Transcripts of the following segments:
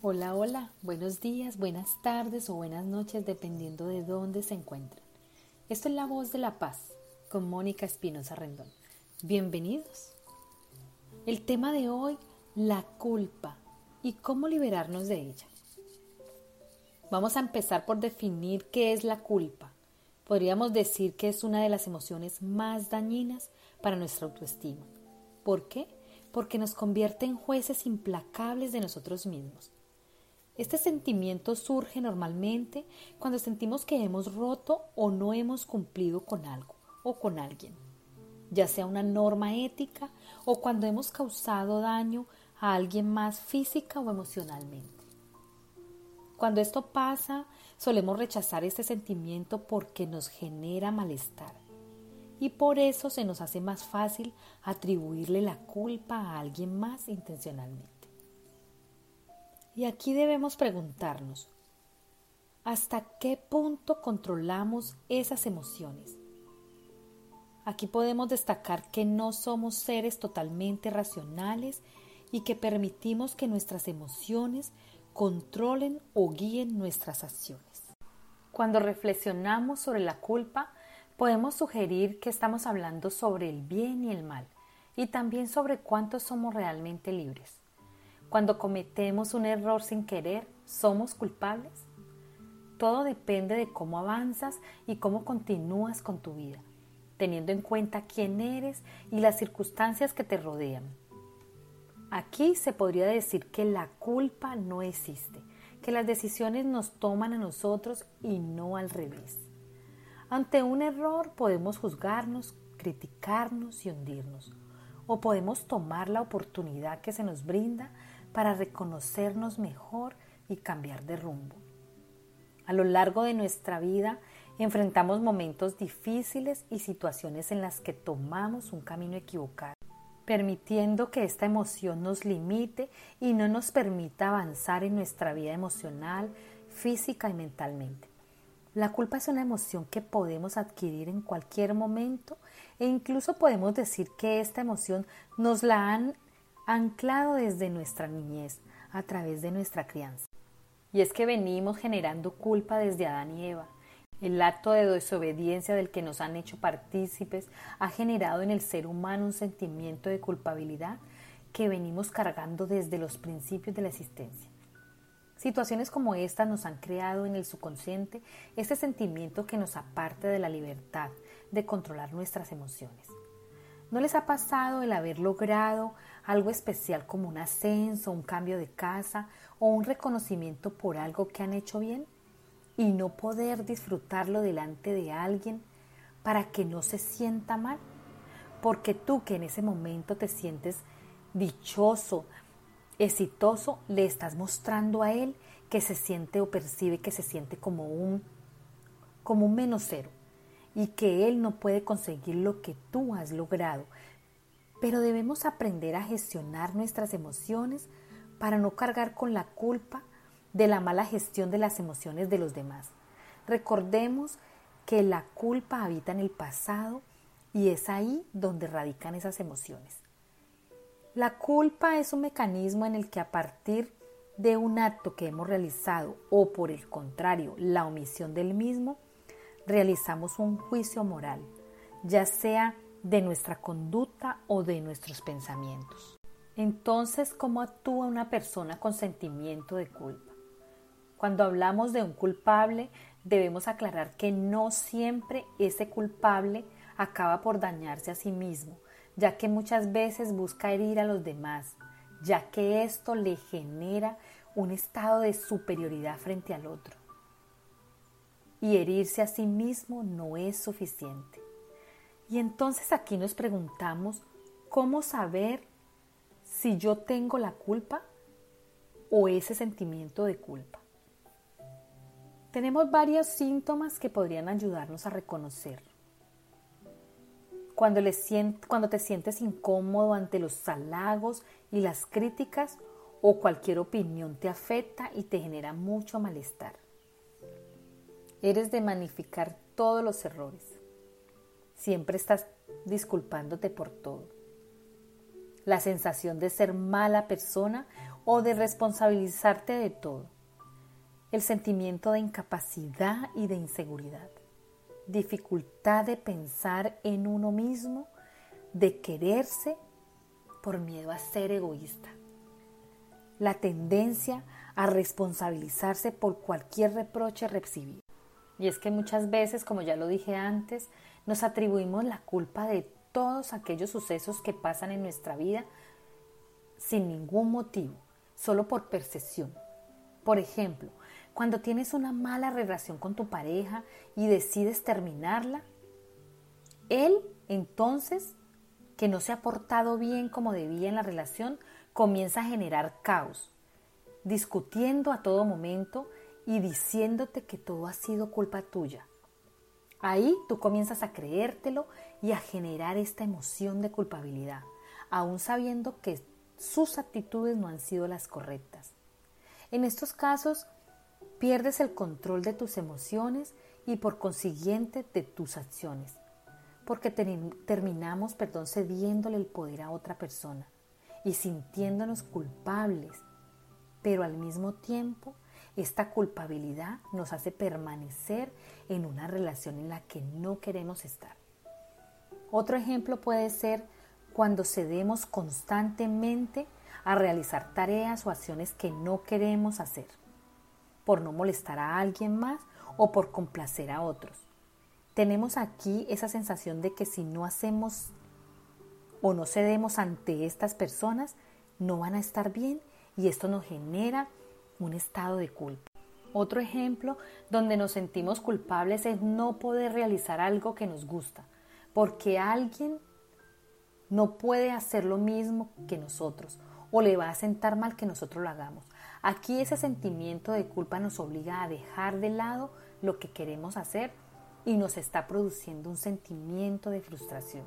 Hola, hola, buenos días, buenas tardes o buenas noches dependiendo de dónde se encuentran. Esto es La Voz de la Paz con Mónica Espinosa Rendón. Bienvenidos. El tema de hoy, la culpa y cómo liberarnos de ella. Vamos a empezar por definir qué es la culpa. Podríamos decir que es una de las emociones más dañinas para nuestra autoestima. ¿Por qué? Porque nos convierte en jueces implacables de nosotros mismos este sentimiento surge normalmente cuando sentimos que hemos roto o no hemos cumplido con algo o con alguien, ya sea una norma ética o cuando hemos causado daño a alguien más física o emocionalmente. Cuando esto pasa, solemos rechazar este sentimiento porque nos genera malestar y por eso se nos hace más fácil atribuirle la culpa a alguien más intencionalmente. Y aquí debemos preguntarnos, ¿hasta qué punto controlamos esas emociones? Aquí podemos destacar que no somos seres totalmente racionales y que permitimos que nuestras emociones controlen o guíen nuestras acciones. Cuando reflexionamos sobre la culpa, podemos sugerir que estamos hablando sobre el bien y el mal y también sobre cuánto somos realmente libres. Cuando cometemos un error sin querer, ¿somos culpables? Todo depende de cómo avanzas y cómo continúas con tu vida, teniendo en cuenta quién eres y las circunstancias que te rodean. Aquí se podría decir que la culpa no existe, que las decisiones nos toman a nosotros y no al revés. Ante un error podemos juzgarnos, criticarnos y hundirnos, o podemos tomar la oportunidad que se nos brinda para reconocernos mejor y cambiar de rumbo. A lo largo de nuestra vida enfrentamos momentos difíciles y situaciones en las que tomamos un camino equivocado, permitiendo que esta emoción nos limite y no nos permita avanzar en nuestra vida emocional, física y mentalmente. La culpa es una emoción que podemos adquirir en cualquier momento e incluso podemos decir que esta emoción nos la han anclado desde nuestra niñez a través de nuestra crianza. Y es que venimos generando culpa desde Adán y Eva. El acto de desobediencia del que nos han hecho partícipes ha generado en el ser humano un sentimiento de culpabilidad que venimos cargando desde los principios de la existencia. Situaciones como esta nos han creado en el subconsciente este sentimiento que nos aparta de la libertad de controlar nuestras emociones. ¿No les ha pasado el haber logrado algo especial como un ascenso, un cambio de casa o un reconocimiento por algo que han hecho bien y no poder disfrutarlo delante de alguien para que no se sienta mal? Porque tú que en ese momento te sientes dichoso, exitoso, le estás mostrando a él que se siente o percibe que se siente como un como un menos cero y que él no puede conseguir lo que tú has logrado pero debemos aprender a gestionar nuestras emociones para no cargar con la culpa de la mala gestión de las emociones de los demás. Recordemos que la culpa habita en el pasado y es ahí donde radican esas emociones. La culpa es un mecanismo en el que a partir de un acto que hemos realizado o por el contrario la omisión del mismo, realizamos un juicio moral, ya sea de nuestra conducta o de nuestros pensamientos. Entonces, ¿cómo actúa una persona con sentimiento de culpa? Cuando hablamos de un culpable, debemos aclarar que no siempre ese culpable acaba por dañarse a sí mismo, ya que muchas veces busca herir a los demás, ya que esto le genera un estado de superioridad frente al otro. Y herirse a sí mismo no es suficiente. Y entonces aquí nos preguntamos, ¿cómo saber si yo tengo la culpa o ese sentimiento de culpa? Tenemos varios síntomas que podrían ayudarnos a reconocer. Cuando, cuando te sientes incómodo ante los halagos y las críticas o cualquier opinión te afecta y te genera mucho malestar. Eres de magnificar todos los errores Siempre estás disculpándote por todo. La sensación de ser mala persona o de responsabilizarte de todo. El sentimiento de incapacidad y de inseguridad. Dificultad de pensar en uno mismo, de quererse por miedo a ser egoísta. La tendencia a responsabilizarse por cualquier reproche recibido. Y es que muchas veces, como ya lo dije antes, nos atribuimos la culpa de todos aquellos sucesos que pasan en nuestra vida sin ningún motivo, solo por percepción. Por ejemplo, cuando tienes una mala relación con tu pareja y decides terminarla, él entonces, que no se ha portado bien como debía en la relación, comienza a generar caos, discutiendo a todo momento y diciéndote que todo ha sido culpa tuya. Ahí tú comienzas a creértelo y a generar esta emoción de culpabilidad, aún sabiendo que sus actitudes no han sido las correctas. En estos casos, pierdes el control de tus emociones y por consiguiente de tus acciones, porque terminamos, perdón, cediéndole el poder a otra persona y sintiéndonos culpables, pero al mismo tiempo esta culpabilidad nos hace permanecer en una relación en la que no queremos estar. Otro ejemplo puede ser cuando cedemos constantemente a realizar tareas o acciones que no queremos hacer, por no molestar a alguien más o por complacer a otros. Tenemos aquí esa sensación de que si no hacemos o no cedemos ante estas personas, no van a estar bien y esto nos genera un estado de culpa. Otro ejemplo donde nos sentimos culpables es no poder realizar algo que nos gusta, porque alguien no puede hacer lo mismo que nosotros o le va a sentar mal que nosotros lo hagamos. Aquí ese sentimiento de culpa nos obliga a dejar de lado lo que queremos hacer y nos está produciendo un sentimiento de frustración.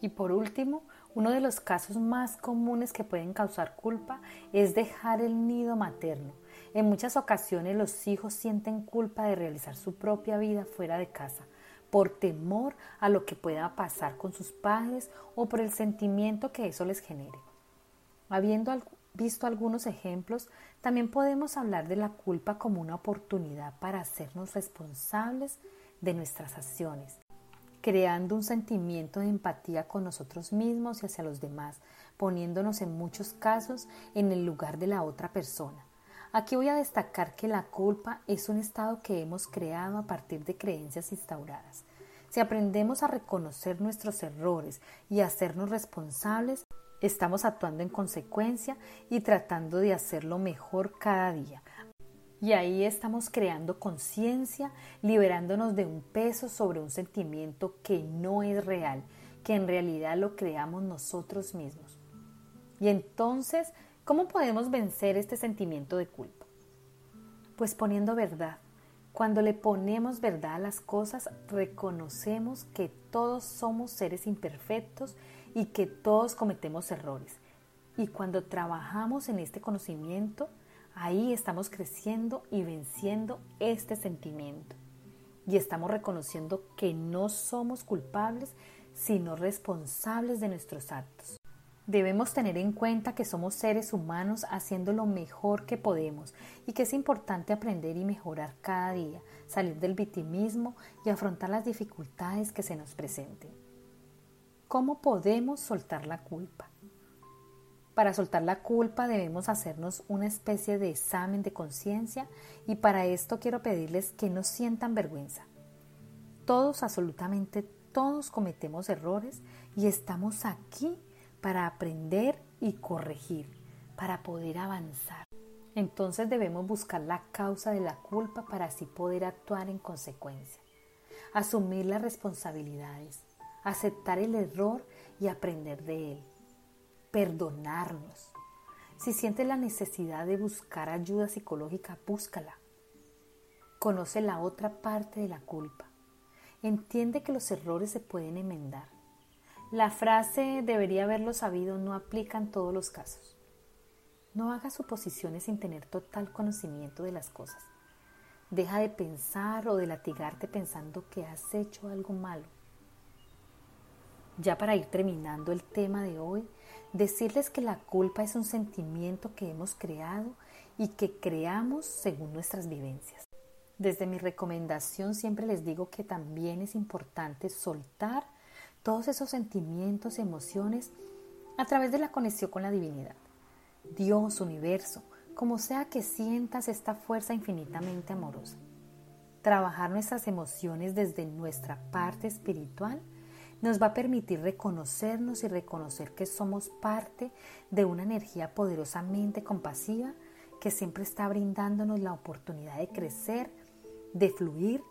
Y por último, uno de los casos más comunes que pueden causar culpa es dejar el nido materno. En muchas ocasiones los hijos sienten culpa de realizar su propia vida fuera de casa, por temor a lo que pueda pasar con sus padres o por el sentimiento que eso les genere. Habiendo visto algunos ejemplos, también podemos hablar de la culpa como una oportunidad para hacernos responsables de nuestras acciones, creando un sentimiento de empatía con nosotros mismos y hacia los demás, poniéndonos en muchos casos en el lugar de la otra persona. Aquí voy a destacar que la culpa es un estado que hemos creado a partir de creencias instauradas. Si aprendemos a reconocer nuestros errores y a hacernos responsables, estamos actuando en consecuencia y tratando de hacerlo mejor cada día. Y ahí estamos creando conciencia, liberándonos de un peso sobre un sentimiento que no es real, que en realidad lo creamos nosotros mismos. Y entonces ¿Cómo podemos vencer este sentimiento de culpa? Pues poniendo verdad. Cuando le ponemos verdad a las cosas, reconocemos que todos somos seres imperfectos y que todos cometemos errores. Y cuando trabajamos en este conocimiento, ahí estamos creciendo y venciendo este sentimiento. Y estamos reconociendo que no somos culpables, sino responsables de nuestros actos. Debemos tener en cuenta que somos seres humanos haciendo lo mejor que podemos y que es importante aprender y mejorar cada día, salir del victimismo y afrontar las dificultades que se nos presenten. ¿Cómo podemos soltar la culpa? Para soltar la culpa debemos hacernos una especie de examen de conciencia y para esto quiero pedirles que no sientan vergüenza. Todos, absolutamente todos cometemos errores y estamos aquí para aprender y corregir, para poder avanzar. Entonces debemos buscar la causa de la culpa para así poder actuar en consecuencia. Asumir las responsabilidades, aceptar el error y aprender de él. Perdonarnos. Si sientes la necesidad de buscar ayuda psicológica, búscala. Conoce la otra parte de la culpa. Entiende que los errores se pueden enmendar la frase debería haberlo sabido no aplica en todos los casos. No hagas suposiciones sin tener total conocimiento de las cosas. Deja de pensar o de latigarte pensando que has hecho algo malo. Ya para ir terminando el tema de hoy, decirles que la culpa es un sentimiento que hemos creado y que creamos según nuestras vivencias. Desde mi recomendación siempre les digo que también es importante soltar todos esos sentimientos y emociones a través de la conexión con la divinidad. Dios, universo, como sea que sientas esta fuerza infinitamente amorosa. Trabajar nuestras emociones desde nuestra parte espiritual nos va a permitir reconocernos y reconocer que somos parte de una energía poderosamente compasiva que siempre está brindándonos la oportunidad de crecer, de fluir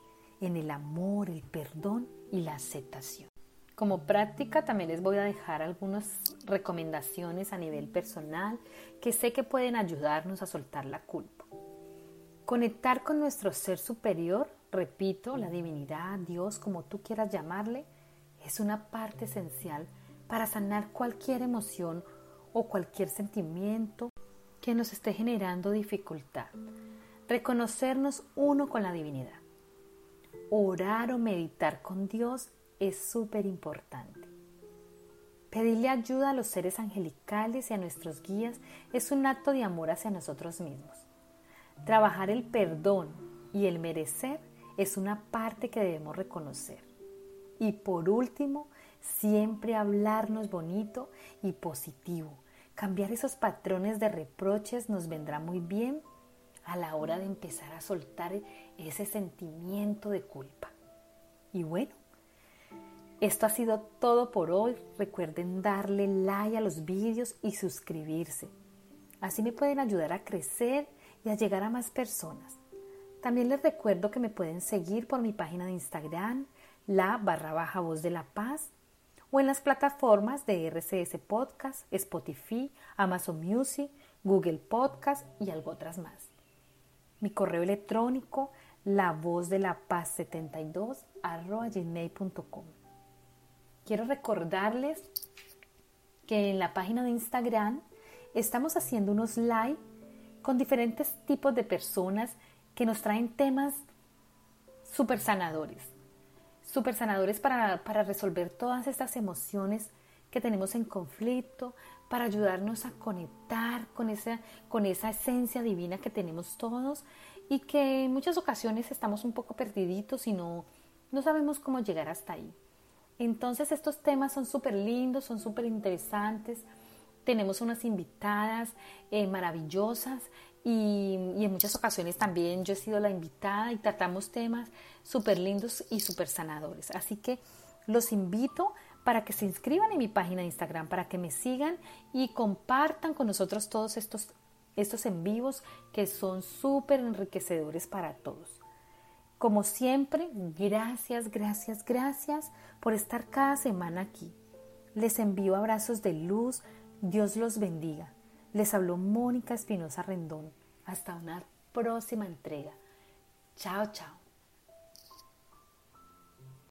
en el amor, el perdón y la aceptación. Como práctica también les voy a dejar algunas recomendaciones a nivel personal que sé que pueden ayudarnos a soltar la culpa. Conectar con nuestro ser superior, repito, la divinidad, Dios, como tú quieras llamarle, es una parte esencial para sanar cualquier emoción o cualquier sentimiento que nos esté generando dificultad. Reconocernos uno con la divinidad. Orar o meditar con Dios es súper importante. Pedirle ayuda a los seres angelicales y a nuestros guías es un acto de amor hacia nosotros mismos. Trabajar el perdón y el merecer es una parte que debemos reconocer. Y por último, siempre hablarnos bonito y positivo. Cambiar esos patrones de reproches nos vendrá muy bien a la hora de empezar a soltar ese sentimiento de culpa. Y bueno, esto ha sido todo por hoy. Recuerden darle like a los vídeos y suscribirse. Así me pueden ayudar a crecer y a llegar a más personas. También les recuerdo que me pueden seguir por mi página de Instagram, la barra baja voz de la paz, o en las plataformas de RCS Podcast, Spotify, Amazon Music, Google Podcast y algo otras más. Mi correo electrónico, la voz de la paz 72 gmail.com. Quiero recordarles que en la página de Instagram estamos haciendo unos live con diferentes tipos de personas que nos traen temas súper sanadores, súper sanadores para, para resolver todas estas emociones que tenemos en conflicto, para ayudarnos a conectar con esa, con esa esencia divina que tenemos todos y que en muchas ocasiones estamos un poco perdiditos y no, no sabemos cómo llegar hasta ahí. Entonces estos temas son súper lindos, son súper interesantes. Tenemos unas invitadas eh, maravillosas y, en muchas ocasiones también yo he sido la invitada y tratamos temas súper lindos y súper sanadores. Así que los invito para que se inscriban en mi página de Instagram, para que me sigan y compartan con nosotros todos estos, estos en vivos que son súper enriquecedores para todos. Como siempre, gracias, gracias, gracias por estar cada semana aquí. Les envío abrazos de luz, Dios los bendiga. Les habló Mónica Espinosa Rendón. Hasta una próxima entrega. Chao, chao.